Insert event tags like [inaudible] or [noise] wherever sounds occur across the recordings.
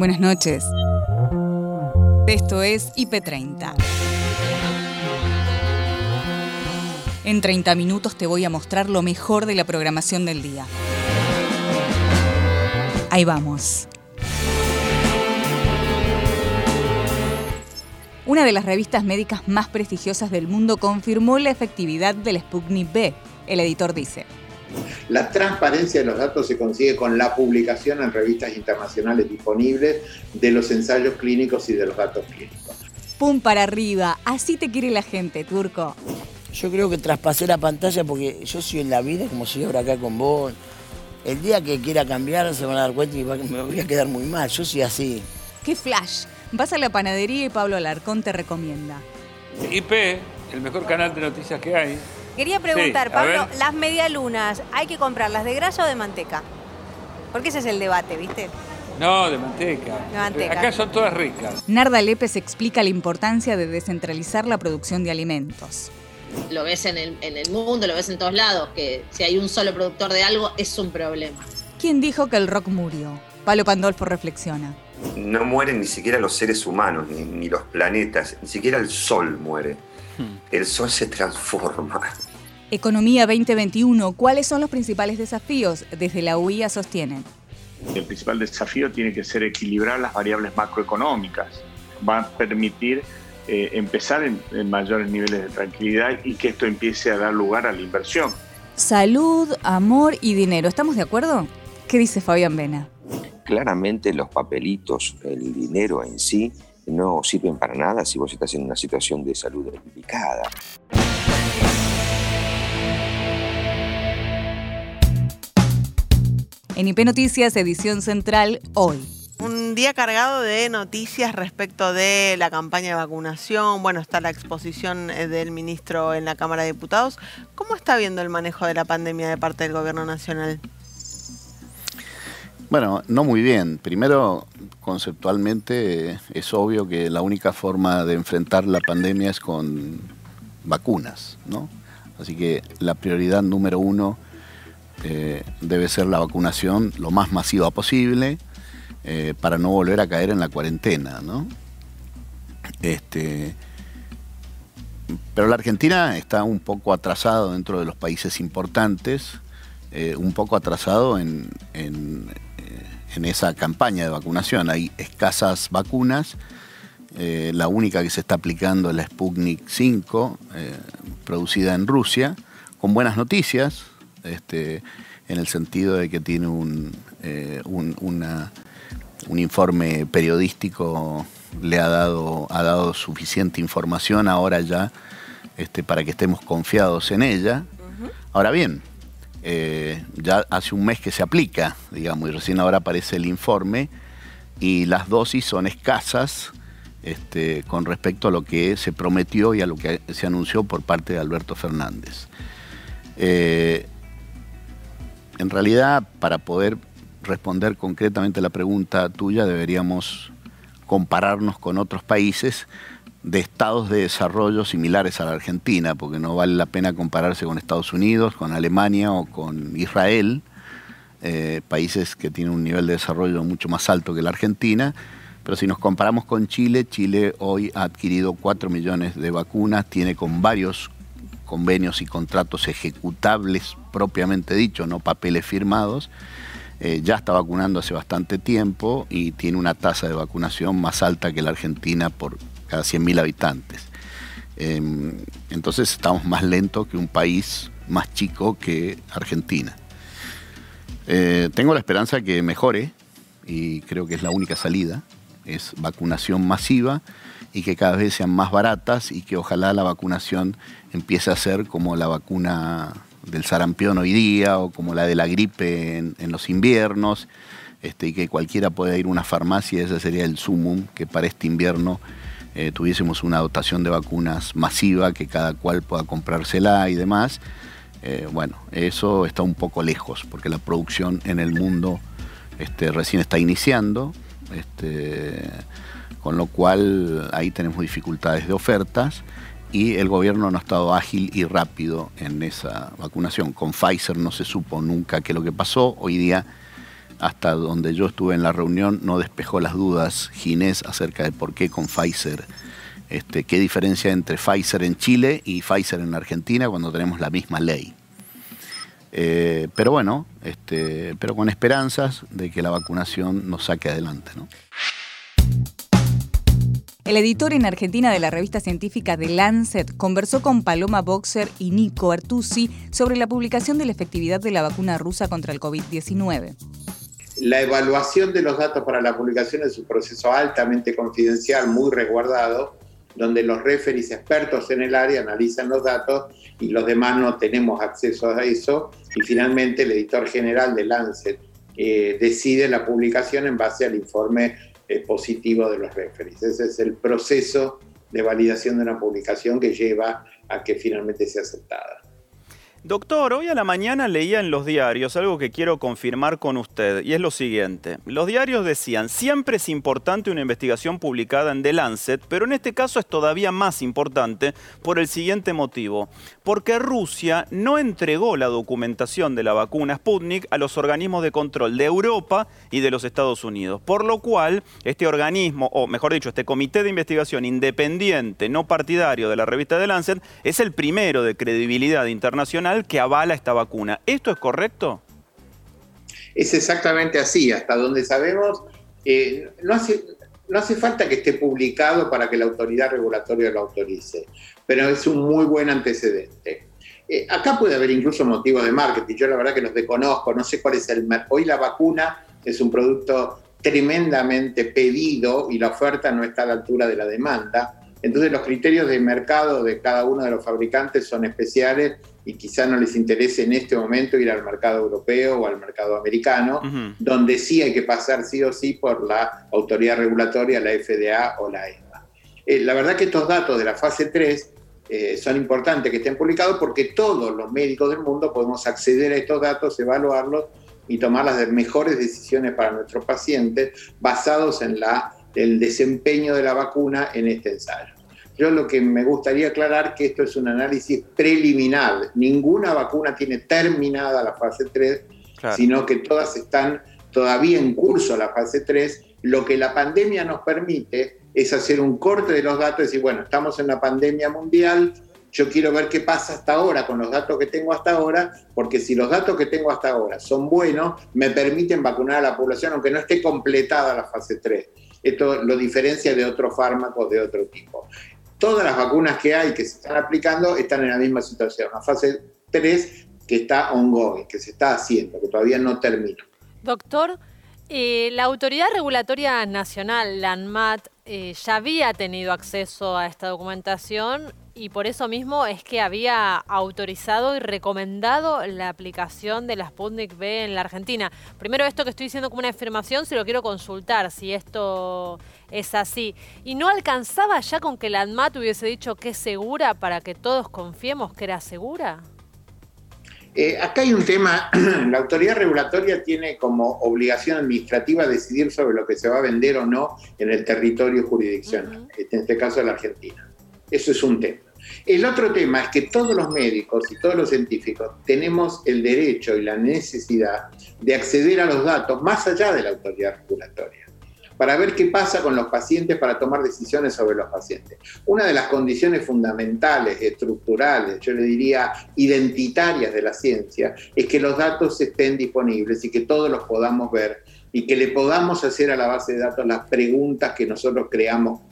Buenas noches. Esto es IP30. En 30 minutos te voy a mostrar lo mejor de la programación del día. Ahí vamos. Una de las revistas médicas más prestigiosas del mundo confirmó la efectividad del Sputnik B. El editor dice. La transparencia de los datos se consigue con la publicación en revistas internacionales disponibles de los ensayos clínicos y de los datos clínicos. ¡Pum para arriba! Así te quiere la gente, Turco. Yo creo que traspasé la pantalla porque yo soy en la vida como si ahora acá con vos. El día que quiera cambiar se van a dar cuenta y me voy a quedar muy mal. Yo soy así. ¡Qué flash! Vas a la panadería y Pablo Alarcón te recomienda. IP, el mejor canal de noticias que hay. Quería preguntar, Sí, Pablo, ver. las medialunas, ¿hay que comprarlas de grasa o de manteca? Porque ese es el debate, ¿viste? No, de manteca. De manteca. Acá son todas ricas. Narda Lépez explica la importancia de descentralizar la producción de alimentos. Lo ves en el, en el mundo, lo ves en todos lados, que si hay un solo productor de algo es un problema. ¿Quién dijo que el rock murió? Pablo Pandolfo reflexiona. No mueren ni siquiera los seres humanos, ni, ni los planetas, ni siquiera el sol muere. El sol se transforma. Economía 2021, ¿cuáles son los principales desafíos? Desde la UIA sostienen. El principal desafío tiene que ser equilibrar las variables macroeconómicas. Va a permitir eh, empezar en, en mayores niveles de tranquilidad y que esto empiece a dar lugar a la inversión. Salud, amor y dinero. ¿Estamos de acuerdo? ¿Qué dice Fabián Vena? Claramente los papelitos, el dinero en sí, no sirven para nada si vos estás en una situación de salud delicada. En IP Noticias, edición central, hoy. Un día cargado de noticias respecto de la campaña de vacunación. Bueno, está la exposición eh, del ministro en la Cámara de Diputados. ¿Cómo está viendo el manejo de la pandemia de parte del Gobierno Nacional? Bueno, no muy bien. Primero, conceptualmente, es obvio que la única forma de enfrentar la pandemia es con vacunas, ¿no? Así que la prioridad número uno eh, debe ser la vacunación lo más masiva posible eh, para no volver a caer en la cuarentena, ¿no? Este, pero la Argentina está un poco atrasado dentro de los países importantes, eh, un poco atrasado en, en, esa campaña de vacunación. Hay escasas vacunas. la única que se está aplicando es la Sputnik 5, eh, producida en Rusia, con buenas noticias, este, en el sentido de que tiene un, eh, un- una- un informe periodístico, le ha dado, ha dado suficiente información ahora ya este, para que estemos confiados en ella. Ahora bien, eh, ya hace un mes que se aplica, digamos, y recién ahora aparece el informe, y las dosis son escasas este, con respecto a lo que se prometió y a lo que se anunció por parte de Alberto Fernández. Eh, en realidad, para poder responder concretamente la pregunta tuya, deberíamos compararnos con otros países de estados de desarrollo similares a la Argentina, porque no vale la pena compararse con Estados Unidos, con Alemania o con Israel, eh, países que tienen un nivel de desarrollo mucho más alto que la Argentina. Pero si nos comparamos con Chile, Chile hoy ha adquirido 4 millones de vacunas, tiene con varios convenios y contratos ejecutables propiamente dicho, no papeles firmados. Eh, ya está vacunando hace bastante tiempo y tiene una tasa de vacunación más alta que la Argentina por cada 100.000 habitantes. Eh, entonces estamos más lentos que un país más chico que Argentina. Eh, tengo la esperanza que mejore y creo que es la única salida, es vacunación masiva y que cada vez sean más baratas y que ojalá la vacunación empiece a ser como la vacuna del sarampión hoy día o como la de la gripe en, los inviernos, este, y que cualquiera pueda ir a una farmacia, ese sería el sumum, que para este invierno eh, tuviésemos una dotación de vacunas masiva, que cada cual pueda comprársela y demás. Eh, bueno, eso está un poco lejos, porque la producción en el mundo este, recién está iniciando, este, con lo cual ahí tenemos dificultades de ofertas y el gobierno no ha estado ágil y rápido en esa vacunación. Con Pfizer no se supo nunca qué es lo que pasó, hoy día hasta donde yo estuve en la reunión, no despejó las dudas Ginés acerca de por qué con Pfizer, este, qué diferencia entre Pfizer en Chile y Pfizer en Argentina cuando tenemos la misma ley. Eh, pero bueno, este, pero con esperanzas de que la vacunación nos saque adelante. ¿no? El editor en Argentina de la revista científica The Lancet conversó con Paloma Boxer y Nico Artusi sobre la publicación de la efectividad de la vacuna rusa contra el COVID-19. La evaluación de los datos para la publicación es un proceso altamente confidencial, muy resguardado, donde los referees expertos en el área analizan los datos y los demás no tenemos acceso a eso. Y finalmente el editor general de Lancet eh, decide la publicación en base al informe eh, positivo de los referees. Ese es el proceso de validación de una publicación que lleva a que finalmente sea aceptada. Doctor, hoy a la mañana leía en los diarios algo que quiero confirmar con usted, y es lo siguiente. Los diarios decían, siempre es importante una investigación publicada en The Lancet, pero en este caso es todavía más importante por el siguiente motivo. Porque Rusia no entregó la documentación de la vacuna Sputnik a los organismos de control de Europa y de los Estados Unidos. Por lo cual, este organismo, o mejor dicho, este comité de investigación independiente, no partidario de la revista The Lancet, es el primero de credibilidad internacional que avala esta vacuna. ¿Esto es correcto? Es exactamente así. Hasta donde sabemos, eh, no, hace, falta que esté publicado para que la autoridad regulatoria lo autorice, pero es un muy buen antecedente. Eh, acá puede haber incluso motivos de marketing. Yo la verdad que los desconozco, no sé cuál es el... Hoy la vacuna es un producto tremendamente pedido y la oferta no está a la altura de la demanda. Entonces los criterios de mercado de cada uno de los fabricantes son especiales y quizá no les interese en este momento ir al mercado europeo o al mercado americano, donde sí hay que pasar sí o sí por la autoridad regulatoria, la FDA o la EMA. Eh, la verdad que estos datos de la fase 3 eh, son importantes que estén publicados porque todos los médicos del mundo podemos acceder a estos datos, evaluarlos y tomar las mejores decisiones para nuestros pacientes basados en la, el desempeño de la vacuna en este ensayo. Yo lo que me gustaría aclarar que esto es un análisis preliminar. Ninguna vacuna tiene terminada la fase 3, sino que todas están todavía en curso la fase 3. Lo que la pandemia nos permite es hacer un corte de los datos y decir, bueno, estamos en la pandemia mundial, yo quiero ver qué pasa hasta ahora con los datos que tengo hasta ahora, porque si los datos que tengo hasta ahora son buenos, me permiten vacunar a la población aunque no esté completada la fase 3. Esto lo diferencia de otros fármacos de otro tipo todas las vacunas que hay que se están aplicando están en la misma situación, una fase 3 que está ongoing, que se está haciendo, que todavía no termina. Doctor, eh, la Autoridad Regulatoria Nacional, la ANMAT, eh, ya había tenido acceso a esta documentación y por eso mismo es que había autorizado y recomendado la aplicación de la Sputnik B en la Argentina. Primero esto que estoy diciendo como una afirmación, si lo quiero consultar, si esto es así. ¿Y no alcanzaba ya con que la ANMAT hubiese dicho que es segura para que todos confiemos que era segura? Eh, acá hay un tema, [clears throat] la autoridad regulatoria tiene como obligación administrativa decidir sobre lo que se va a vender o no en el territorio jurisdiccional, en este caso la Argentina. Eso es un tema. El otro tema es que todos los médicos y todos los científicos tenemos el derecho y la necesidad de acceder a los datos más allá de la autoridad regulatoria para ver qué pasa con los pacientes, para tomar decisiones sobre los pacientes. Una de las condiciones fundamentales, estructurales, yo le diría identitarias de la ciencia, es que los datos estén disponibles y que todos los podamos ver y que le podamos hacer a la base de datos las preguntas que nosotros creamos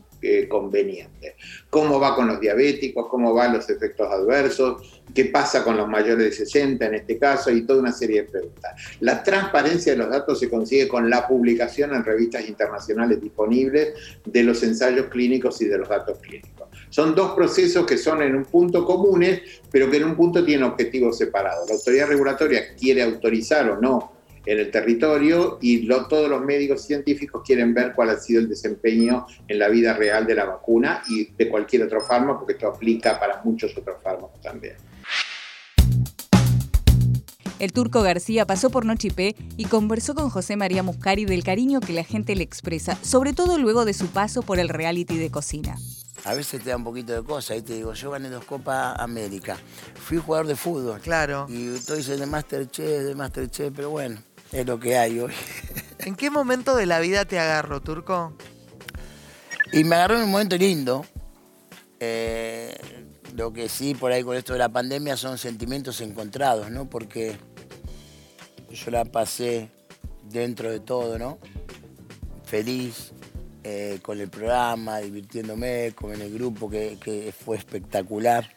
conveniente. ¿Cómo va con los diabéticos? ¿Cómo van los efectos adversos? ¿Qué pasa con los mayores de 60 en este caso? Y toda una serie de preguntas. La transparencia de los datos se consigue con la publicación en revistas internacionales disponibles de los ensayos clínicos y de los datos clínicos. Son dos procesos que son en un punto comunes, pero que en un punto tienen objetivos separados. La autoridad regulatoria quiere autorizar o no en el territorio y todos los médicos científicos quieren ver cuál ha sido el desempeño en la vida real de la vacuna y de cualquier otro fármaco, porque esto aplica para muchos otros fármacos también. El turco García pasó por Nochipé y conversó con José María Muscari del cariño que la gente le expresa, sobre todo luego de su paso por el reality de cocina. A veces te da un poquito de cosas, y te digo, yo gané dos Copas América, fui jugador de fútbol. Claro. Y estoy de Masterchef, de Masterchef, pero bueno, es lo que hay hoy. ¿En qué momento de la vida te agarró, Turco? Y me agarró en un momento lindo. Eh, lo que sí, por ahí con esto de la pandemia son sentimientos encontrados, ¿no? Porque yo la pasé dentro de todo, ¿no? Feliz eh, con el programa, divirtiéndome, con el grupo que, que fue espectacular.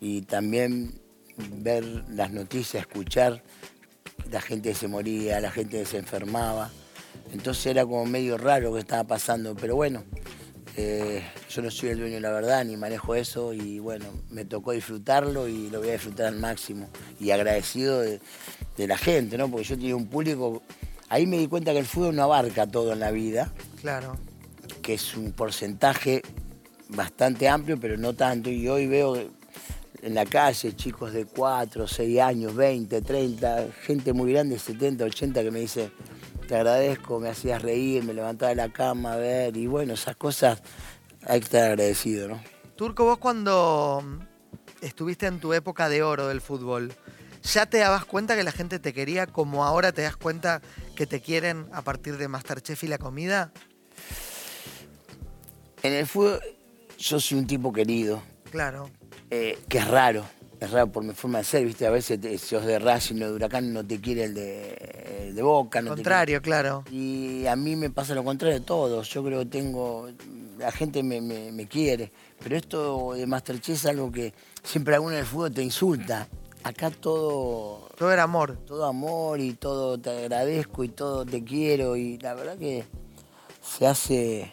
Y también ver las noticias, escuchar la gente se moría, la gente se enfermaba. Entonces era como medio raro lo que estaba pasando, pero bueno, eh, yo no soy el dueño de la verdad ni manejo eso y bueno, me tocó disfrutarlo y lo voy a disfrutar al máximo. Y agradecido de, de la gente, ¿no? Porque yo tenía un público, ahí me di cuenta que el fútbol no abarca todo en la vida, Claro. que es un porcentaje bastante amplio, pero no tanto. Y hoy veo en la calle chicos de 4, 6 años, 20, 30, gente muy grande, 70, 80, que me dice, te agradezco, me hacías reír, me levantaba de la cama a ver, y bueno, esas cosas hay que estar agradecido, ¿no? Turco, vos cuando estuviste en tu época de oro del fútbol, ¿ya te dabas cuenta que la gente te quería como ahora te das cuenta que te quieren a partir de Masterchef y la comida? En el fútbol yo soy un tipo querido, Claro. Eh, que es raro, es raro por mi forma de ser, ¿viste? A veces te- si sos de Racing o de Huracán no te quiere el de, el de Boca. No te Contrario, quiere- claro. Y a mí me pasa lo contrario de todos. Yo creo que tengo. La gente me, me- me quiere. Pero esto de Masterchef es algo que siempre alguno en el fútbol te insulta. Acá todo. Todo era amor. Todo amor y todo te agradezco y todo te quiero. Y la verdad que se hace.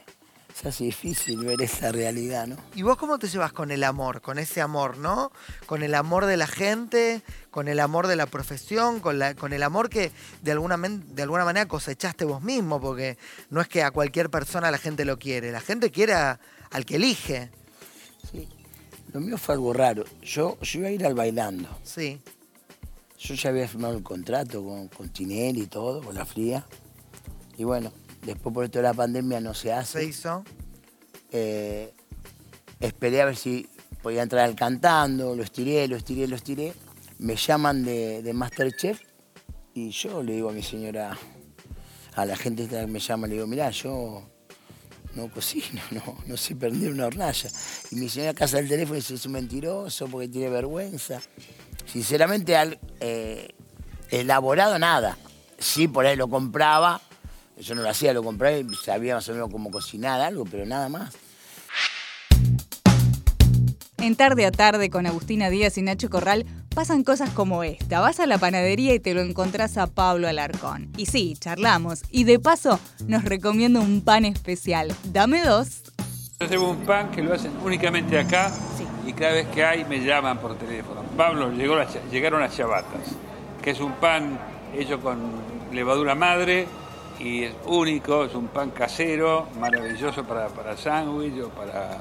Se hace difícil ver esa realidad, ¿no? ¿Y vos cómo te llevas con el amor, con ese amor, no? Con el amor de la gente, con el amor de la profesión, con, la, con el amor que de alguna, de alguna manera cosechaste vos mismo, porque no es que a cualquier persona la gente lo quiere, la gente quiere a- al que elige. Lo mío fue algo raro. Yo, yo iba a ir al bailando. Sí. Yo ya había firmado el contrato con, con Tinelli y todo, con la fría. Y bueno, después por esto de la pandemia no se hace. Se hizo. Eh, esperé a ver si podía entrar al cantando, lo estiré, lo estiré, lo estiré. Me llaman de, de Masterchef y yo le digo a mi señora, a la gente que me llama, le digo, mirá, yo no cocino, [laughs] no, no sé prender una hornalla. Y mi señora casa el teléfono y dice, es un mentiroso porque tiene vergüenza. Sinceramente, al, eh, elaborado nada. Sí, por ahí lo compraba, yo no lo hacía, lo compraba y sabía más o menos cómo cocinar algo, pero nada más. En Tarde a Tarde con Agustina Díaz y Nacho Corral pasan cosas como esta. Vas a la panadería y te lo encontrás a Pablo Alarcón. Y sí, charlamos. Y de paso nos recomienda un pan especial. Dame dos. Yo llevo un pan que lo hacen únicamente acá y cada vez que hay me llaman por teléfono. Pablo, llegó llegaron las chabatas, que es un pan hecho con levadura madre y es único, es un pan casero, maravilloso para, para sándwich o para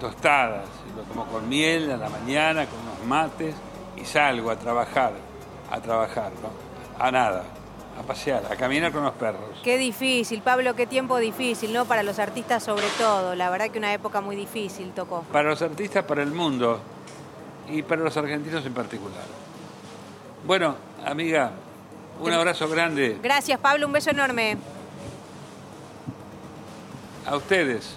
tostadas. Lo como con miel a la mañana, con unos mates y salgo a trabajar, a trabajar, ¿no? A nada, a pasear, a caminar con los perros. Qué difícil, Pablo, qué tiempo difícil, ¿no? Para los artistas sobre todo. La verdad que una época muy difícil tocó. para los artistas, para el mundo y para los argentinos en particular. Bueno, amiga, un abrazo grande Gracias, Pablo, un beso enorme. a ustedes.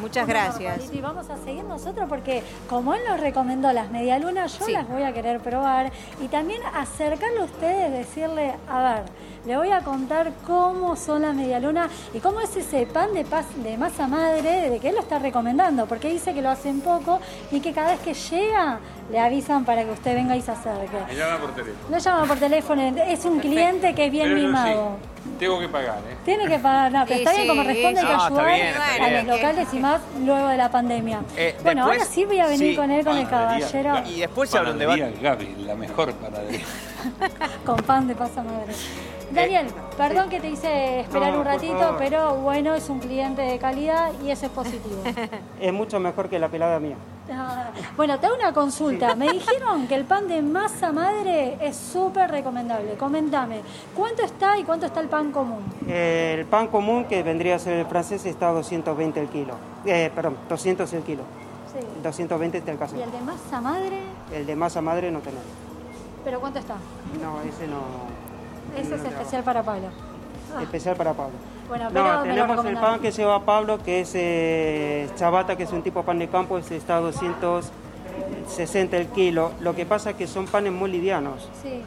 Muchas gracias. Y vamos a seguir nosotros porque como él nos recomendó las medialunas, yo Sí. las voy a querer probar y también acercarle a ustedes, decirle, a ver, le voy a contar cómo son las medialunas y cómo es ese pan de, pas- de masa madre de que él lo está recomendando, porque dice que lo hacen poco y que cada vez que llega le avisan para que usted venga y se acerque. Me llaman por teléfono. No llama por teléfono, es un cliente que es bien Pero mimado. sí, tengo que pagar, ¿eh? Tiene que pagar, no, pero Sí, está bien sí, como responde, hay que No, está ayudar bien, está a bien. los locales y más luego de la pandemia. Eh, bueno, después- ahora sí voy a venir sí, con él, con el caballero. Y después se abre un debate. Gaby, la mejor panadería. [laughs] con pan de pasa madre. Daniel, perdón que te hice esperar No, un ratito, pero bueno, es un cliente de calidad y eso es positivo. [laughs] Es mucho mejor que la pelada mía. Ah, [laughs] Bueno, te hago una consulta. Me dijeron que el pan de masa madre es súper recomendable. Comentame, ¿cuánto está y cuánto está el pan común? El pan común, que vendría a ser el francés, está a 220 el kilo. Eh, perdón, 200 el kilo. Sí. 220 está el caso. ¿Y el de masa madre? El de masa madre no tenemos. ¿Pero cuánto está? No, ese no. Ese no es trabajo. especial para Pablo. especial para Pablo. Bueno, pero No, tenemos el pan que lleva Pablo, que es eh, chabata, que es un tipo de pan de campo, es está a 260 el kilo. Lo que pasa es que son panes muy livianos. Sí.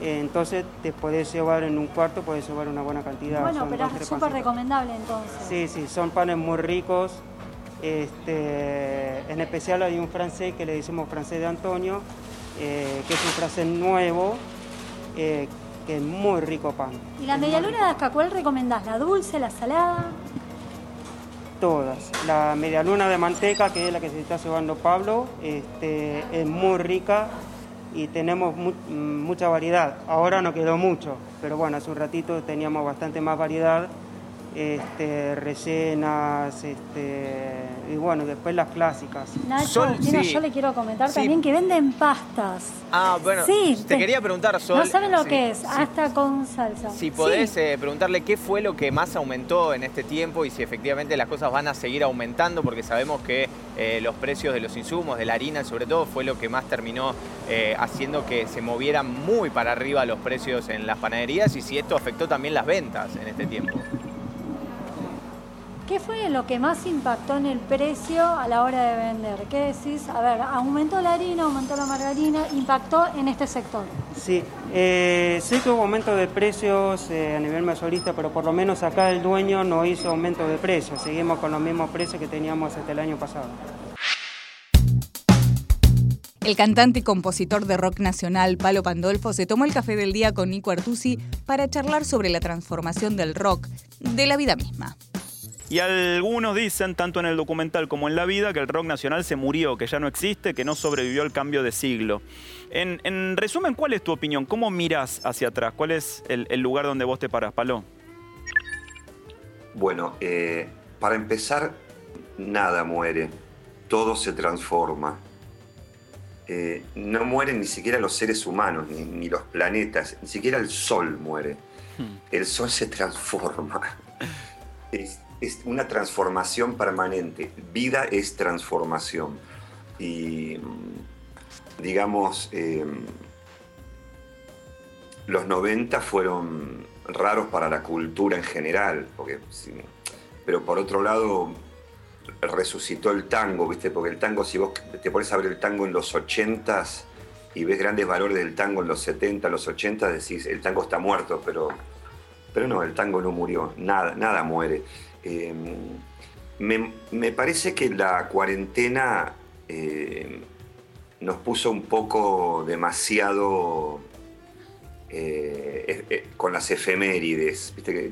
Eh, entonces te puedes llevar en un cuarto, puedes llevar una buena cantidad. Bueno, Son pero es súper recomendable entonces. Sí, sí, son panes muy ricos. Este, en especial hay un francés que le decimos francés de Antonio, eh, que es un francés nuevo, eh, que es muy rico pan. ¿Y la medialuna de Asca cuál recomendás? ¿La dulce, la salada? Todas. La medialuna de manteca, que es la que se está llevando Pablo, este, es muy rica y tenemos mu- mucha variedad. Ahora no quedó mucho, pero bueno, hace un ratito teníamos bastante más variedad. Este, rellenas, este, y bueno, después las clásicas. Nacho, Sol, sí. yo le quiero comentar Sí. también que venden pastas. Ah, bueno, Sí, te te- quería preguntar, Sol. no saben lo sí, que es, sí. hasta con salsa. Si podés Sí. eh, preguntarle qué fue lo que más aumentó en este tiempo y si efectivamente las cosas van a seguir aumentando, porque sabemos que eh, los precios de los insumos, de la harina sobre todo, fue lo que más terminó eh, haciendo que se movieran muy para arriba los precios en las panaderías y si esto afectó también las ventas en este tiempo. ¿Qué fue lo que más impactó en el precio a la hora de vender? ¿Qué decís? A ver, aumentó la harina, aumentó la margarina, impactó en este sector. Sí, eh, sí que hubo aumento de precios eh, a nivel mayorista, pero por lo menos acá el dueño no hizo aumento de precios. Seguimos con los mismos precios que teníamos hasta el año pasado. El cantante y compositor de rock nacional Palo Pandolfo se tomó el café del día con Nico Artusi para charlar sobre la transformación del rock, de la vida misma. Y algunos dicen, tanto en el documental como en la vida, que el rock nacional se murió, que ya no existe, que no sobrevivió al cambio de siglo. En, en resumen, ¿cuál es tu opinión? ¿Cómo miras hacia atrás? ¿Cuál es el, el lugar donde vos te parás, Palo? Bueno, eh, para empezar, nada muere, todo se transforma. Eh, no mueren ni siquiera los seres humanos, ni, ni los planetas, ni siquiera el Sol muere. El Sol se transforma. [laughs] Es, es una transformación permanente. Vida es transformación. Y, mm, digamos, eh, los 90 fueron raros para la cultura en general, porque, pero por otro lado resucitó el tango, ¿viste? Porque el tango, si vos te pones a ver el tango en los 80s y ves grandes valores del tango en los 70, los 80, decís, el tango está muerto, pero, pero no, el tango no murió, nada, nada muere. Eh, me, me parece que la cuarentena eh, nos puso un poco demasiado eh, eh, eh, con las efemérides. Viste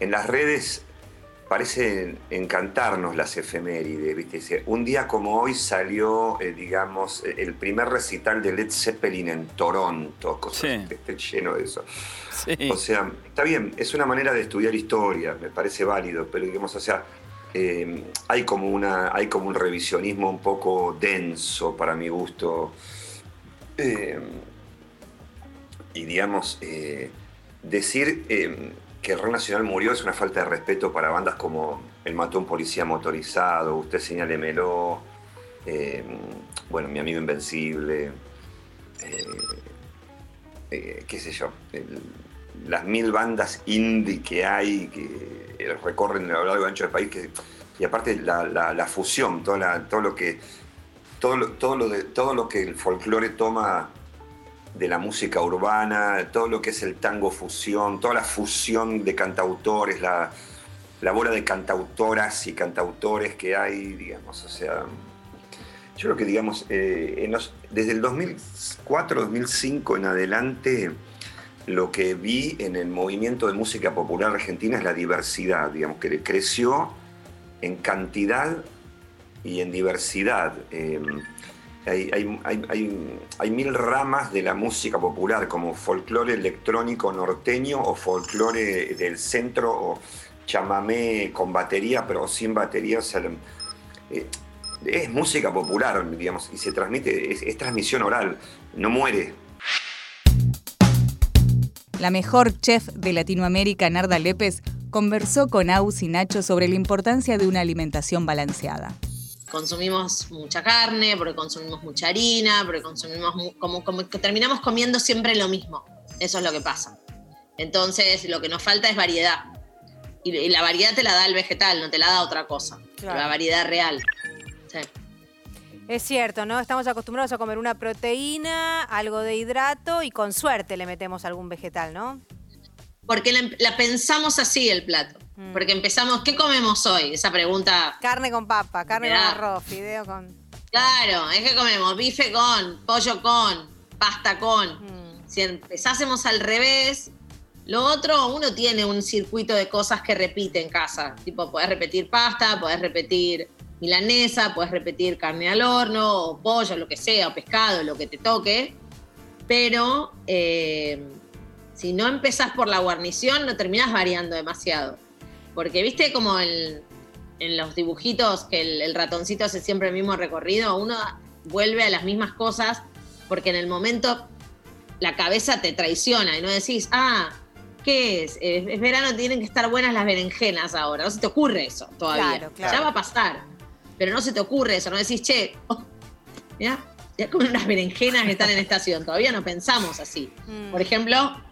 en las redes parecen encantarnos las efemérides. ¿viste? Un día como hoy salió, eh, digamos, eh, el primer recital de Led Zeppelin en Toronto, cosas, estoy lleno de eso. O sea, está bien, es una manera de estudiar historia, me parece válido, pero digamos, o sea, eh, hay, como una, hay como un revisionismo un poco denso para mi gusto. Eh, y digamos, decir que el rock nacional murió es una falta de respeto para bandas como El mató a un policía motorizado, Usted señálemelo, eh, bueno, Mi amigo invencible, eh, eh, qué sé yo, las mil bandas indie que hay, que eh, recorren a lo largo y ancho del país, que, y aparte la, fusión, todo lo que todo todo, lo de- todo lo que el folclore toma de la música urbana, todo lo que es el tango fusión, toda la fusión de cantautores, la, la bola de cantautoras y cantautores que hay, digamos, o sea, yo creo que, digamos, eh, en los- desde el 2004-2005 en adelante, lo que vi en el movimiento de música popular argentina es la diversidad, digamos, que creció en cantidad y en diversidad. Eh, hay, hay- hay- mil ramas de la música popular, como folclore electrónico norteño o folclore del centro o chamamé con batería, pero sin batería. eh, es música popular, digamos, y se transmite, es, es transmisión oral, no muere. La mejor chef de Latinoamérica, Narda Lépez, conversó con Aus y Nacho sobre la importancia de una alimentación balanceada. Consumimos mucha carne, porque consumimos mucha harina, porque consumimos como, como que terminamos comiendo siempre lo mismo. Eso es lo que pasa. Entonces, lo que nos falta es variedad. Y, y la variedad te la da el vegetal, no te la da otra cosa. Claro. La variedad real. Sí. Es cierto, ¿no? Estamos acostumbrados a comer una proteína, algo de hidrato y con suerte le metemos algún vegetal, ¿no? Porque la, la pensamos así el plato. Mm. Porque empezamos, ¿qué comemos hoy? Esa pregunta. Carne con papa, carne con arroz, fideo con... Claro, es que comemos bife con, pollo con, pasta con. Mm. Si empezásemos al revés, lo otro, uno tiene un circuito de cosas que repite en casa. Tipo, podés repetir pasta, podés repetir milanesa, podés repetir carne al horno, o pollo, lo que sea, o pescado, lo que te toque. Pero eh, si no empezás por la guarnición, no terminás variando demasiado. Porque viste como el- en los dibujitos que el, el ratoncito hace siempre el mismo recorrido, uno vuelve a las mismas cosas porque en el momento la cabeza te traiciona y no decís, ah, ¿qué es? Eh, Es, verano, tienen que estar buenas las berenjenas ahora. No se te ocurre eso todavía. Claro, claro. Ya va a pasar. Pero no se te ocurre eso, no decís, che, oh, mirá, ya comen unas berenjenas que están en estación. Todavía no pensamos así. Mm. Por ejemplo,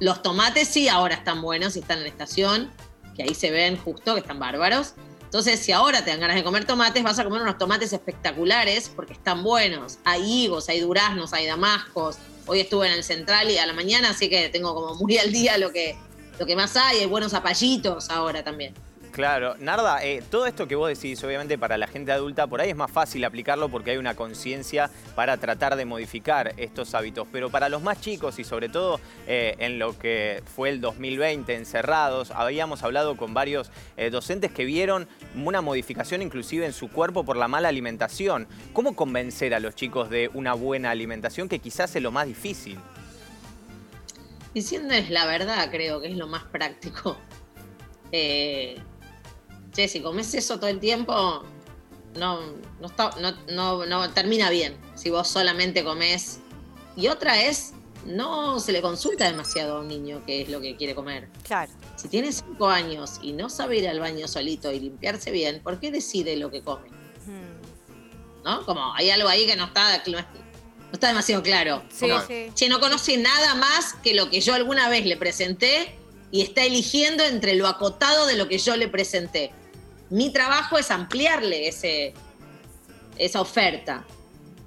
los tomates sí ahora están buenos y están en estación, que ahí se ven justo, que están bárbaros. Entonces, si ahora te dan ganas de comer tomates, vas a comer unos tomates espectaculares porque están buenos. Hay higos, hay duraznos, hay damascos. Hoy estuve en el central y a la mañana, así que tengo como muy al día lo que, lo que más hay. Hay buenos zapallitos ahora también. Claro, Narda, eh, todo esto que vos decís, obviamente para la gente adulta, por ahí es más fácil aplicarlo porque hay una conciencia para tratar de modificar estos hábitos, pero para los más chicos y sobre todo eh, en lo que fue el 2020, encerrados, habíamos hablado con varios eh, docentes que vieron una modificación inclusive en su cuerpo por la mala alimentación. ¿Cómo convencer a los chicos de una buena alimentación que quizás es lo más difícil? Diciéndoles la verdad, creo que es lo más práctico. Che, si comes eso todo el tiempo, no, no, está- no, no- no termina bien. Si vos solamente comes. Y otra es, no se le consulta demasiado a un niño qué es lo que quiere comer. Claro. Si tiene cinco años y no sabe ir al baño solito y limpiarse bien, ¿por qué decide lo que come? ¿No? Como hay algo ahí que no está, no está demasiado claro. Sí, Como, sí. Che, no conoce nada más que lo que yo alguna vez le presenté y está eligiendo entre lo acotado de lo que yo le presenté. Mi trabajo es ampliarle ese, esa oferta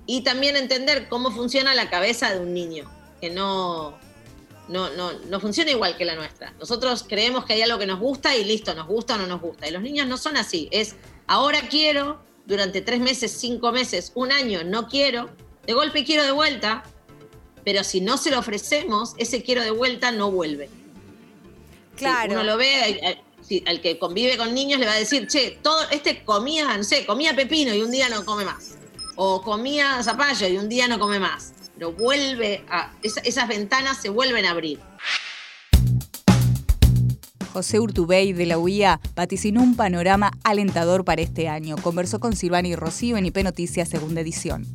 y también entender cómo funciona la cabeza de un niño, que no, no, no, no funciona igual que la nuestra. Nosotros creemos que hay algo que nos gusta y listo, nos gusta o no nos gusta. Y los niños no son así. Es ahora quiero, durante tres meses, cinco meses, un año, no quiero, de golpe quiero de vuelta, pero si no se lo ofrecemos, ese quiero de vuelta no vuelve. Claro. Si uno lo ve, al que convive con niños le va a decir, che, todo, este comía, no sé, comía pepino y un día no come más. O comía zapallo y un día no come más. Pero vuelve a. esa- esas ventanas se vuelven a abrir. José Urtubey de la UIA vaticinó un panorama alentador para este año. Conversó con Silvani Rocío en IP Noticias Segunda Edición.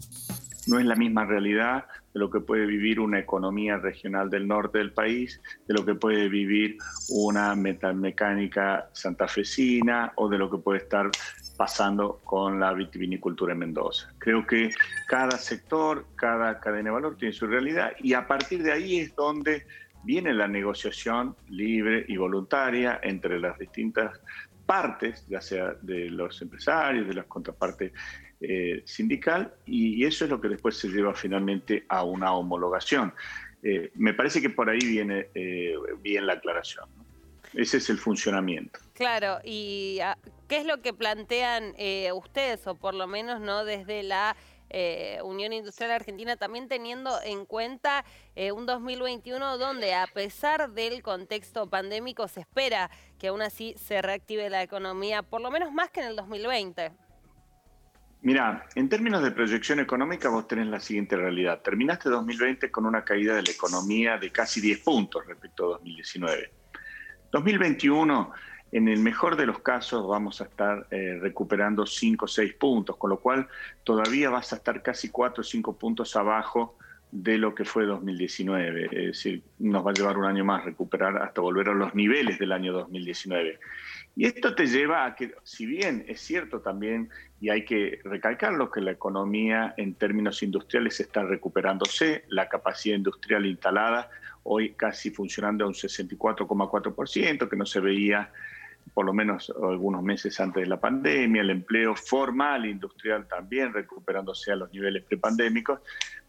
No es la misma realidad de lo que puede vivir una economía regional del norte del país, de lo que puede vivir una metalmecánica santafesina o de lo que puede estar pasando con la vitivinicultura en Mendoza. Creo que cada sector, cada cadena de valor tiene su realidad y a partir de ahí es donde viene la negociación libre y voluntaria entre las distintas partes, ya sea de los empresarios, de las contrapartes eh, sindical, y eso es lo que después se lleva finalmente a una homologación. Eh, me parece que por ahí viene eh, bien la aclaración. Ese es el funcionamiento. Claro, y ah, ¿qué es lo que plantean eh, ustedes, o por lo menos no desde la eh, Unión Industrial Argentina, también teniendo en cuenta eh, un 2021 donde a pesar del contexto pandémico se espera que aún así se reactive la economía, por lo menos más que en el 2020? Mira, en términos de proyección económica vos tenés la siguiente realidad. Terminaste 2020 con una caída de la economía de casi 10 puntos respecto a 2019. 2021, en el mejor de los casos, vamos a estar eh, recuperando 5 o 6 puntos, con lo cual todavía vas a estar casi 4 o 5 puntos abajo de lo que fue 2019. Es decir, nos va a llevar un año más recuperar hasta volver a los niveles del año 2019. Y esto te lleva a que, si bien es cierto también, y hay que recalcarlo, que la economía en términos industriales está recuperándose, la capacidad industrial instalada hoy casi funcionando a un 64,4%, que no se veía por lo menos algunos meses antes de la pandemia, el empleo formal industrial también recuperándose a los niveles prepandémicos,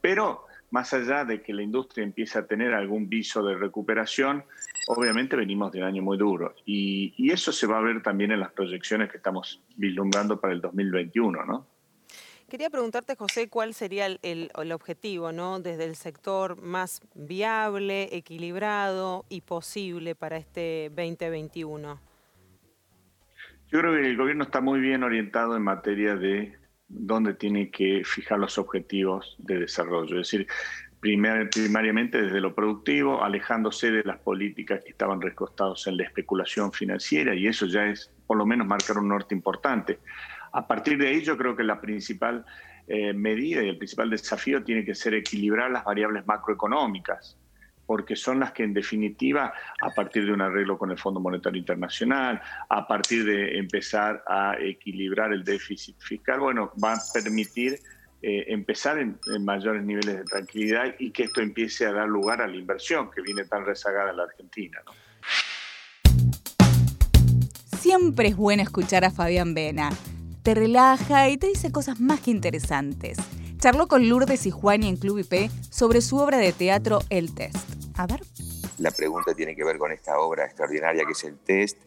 pero más allá de que la industria empiece a tener algún viso de recuperación, obviamente venimos de un año muy duro y, y, eso se va a ver también en las proyecciones que estamos vislumbrando para el 2021, ¿no? Quería preguntarte, José, cuál sería el, el, el, objetivo, ¿no? Desde el sector más viable, equilibrado y posible para este 2021. Yo creo que el gobierno está muy bien orientado en materia de dónde tiene que fijar los objetivos de desarrollo. Es decir, primer, primariamente desde lo productivo, alejándose de las políticas que estaban recostados en la especulación financiera, y eso ya es por lo menos marcar un norte importante. A partir de ahí yo creo que la principal eh, medida y el principal desafío tiene que ser equilibrar las variables macroeconómicas porque son las que en definitiva, a partir de un arreglo con el Fondo Monetario Internacional, a partir de empezar a equilibrar el déficit fiscal, bueno, van a permitir eh, empezar en, mayores niveles de tranquilidad y que esto empiece a dar lugar a la inversión que viene tan rezagada en la Argentina. Siempre es bueno escuchar a Fabián Vena. Te relaja y te dice cosas más que interesantes. Charló con Lourdes y Juani en Club IP sobre su obra de teatro El Test. A ver. La pregunta tiene que ver con esta obra extraordinaria que es El Test,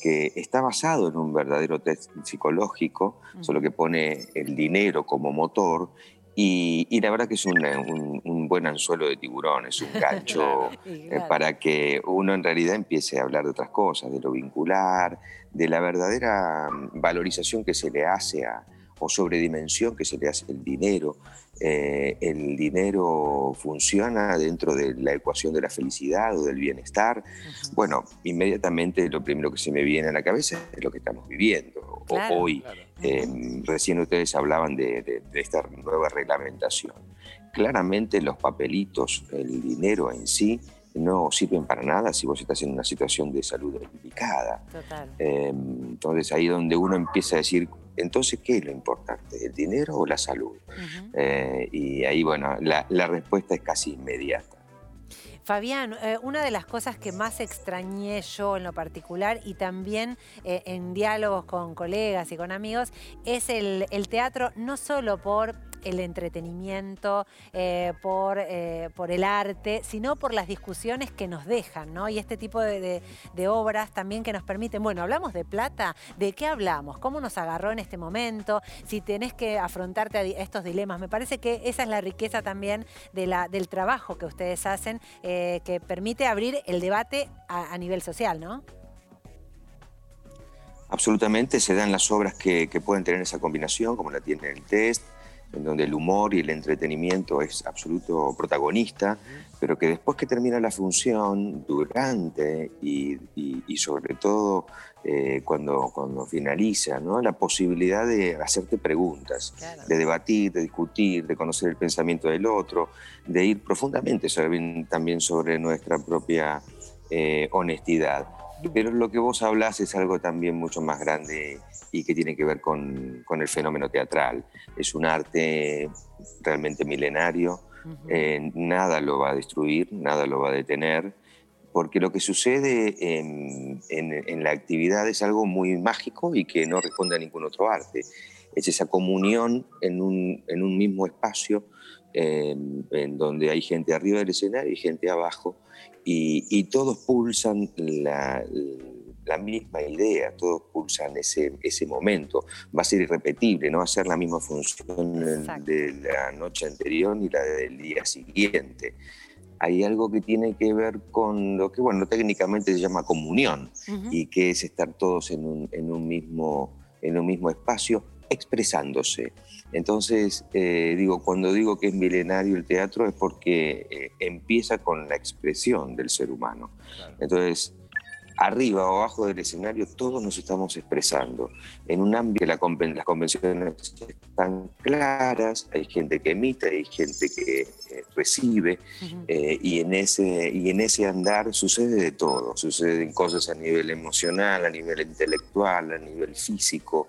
que está basado en un verdadero test psicológico, solo que pone el dinero como motor. Y, y la verdad que es un, un, un, buen anzuelo de tiburón, es un [laughs] gancho eh, para que uno en realidad empiece a hablar de otras cosas, de lo vincular, de la verdadera valorización que se le hace a, o sobredimensión que se le hace el dinero. Eh, el dinero funciona dentro de la ecuación de la felicidad o del bienestar. Uh -huh. Bueno, inmediatamente lo primero que se me viene a la cabeza es lo que estamos viviendo claro, hoy. Claro. Eh, recién ustedes hablaban de, de, de, esta nueva reglamentación. Claramente los papelitos, el dinero en sí, no sirven para nada si vos estás en una situación de salud delicada. Eh, entonces ahí donde uno empieza a decir, entonces, ¿qué es lo importante? ¿El dinero o la salud? Uh -huh. eh, y ahí, bueno, la, la respuesta es casi inmediata. Fabián, eh, una de las cosas que más extrañé yo en lo particular y también eh, en diálogos con colegas y con amigos es el, el teatro, no solo por el entretenimiento, eh, por, eh, por el arte, sino por las discusiones que nos dejan, ¿no? Y este tipo de, obras también que nos permiten, bueno, hablamos de plata, ¿de qué hablamos? ¿Cómo nos agarró en este momento? Si tenés que afrontarte a estos dilemas, me parece que esa es la riqueza también de la, del trabajo que ustedes hacen, eh, que permite abrir el debate a, a nivel social, ¿no? Absolutamente, se dan las obras que, que, pueden tener esa combinación, como la tiene el test, en donde el humor y el entretenimiento es absoluto protagonista, pero que después que termina la función, durante y, y, y sobre todo eh, cuando, cuando finaliza, ¿no? la posibilidad de hacerte preguntas, claro. de debatir, de discutir, de conocer el pensamiento del otro, de ir profundamente sobre, también sobre nuestra propia eh, honestidad. Pero lo que vos hablas es algo también mucho más grande y que tiene que ver con, con el fenómeno teatral. Es un arte realmente milenario, uh -huh. eh, nada lo va a destruir, nada lo va a detener, porque lo que sucede en, en, en, la actividad es algo muy mágico y que no responde a ningún otro arte. Es esa comunión en un, en un mismo espacio eh, en donde hay gente arriba del escenario y gente abajo, y, y todos pulsan la, la, misma idea, todos pulsan ese, ese momento. Va a ser irrepetible, no va a ser la misma función Exacto. de la noche anterior ni la del día siguiente. Hay algo que tiene que ver con lo que, bueno, técnicamente se llama comunión, uh -huh. y que es estar todos en un, en un, mismo, en un mismo espacio expresándose. Entonces, eh, digo, cuando digo que es milenario el teatro es porque eh, empieza con la expresión del ser humano. Claro. Entonces, arriba o abajo del escenario todos nos estamos expresando. En un ámbito la las convenciones están claras, hay gente que emite, hay gente que eh, recibe, eh, y, en ese, y en ese andar sucede de todo, suceden cosas a nivel emocional, a nivel intelectual, a nivel físico.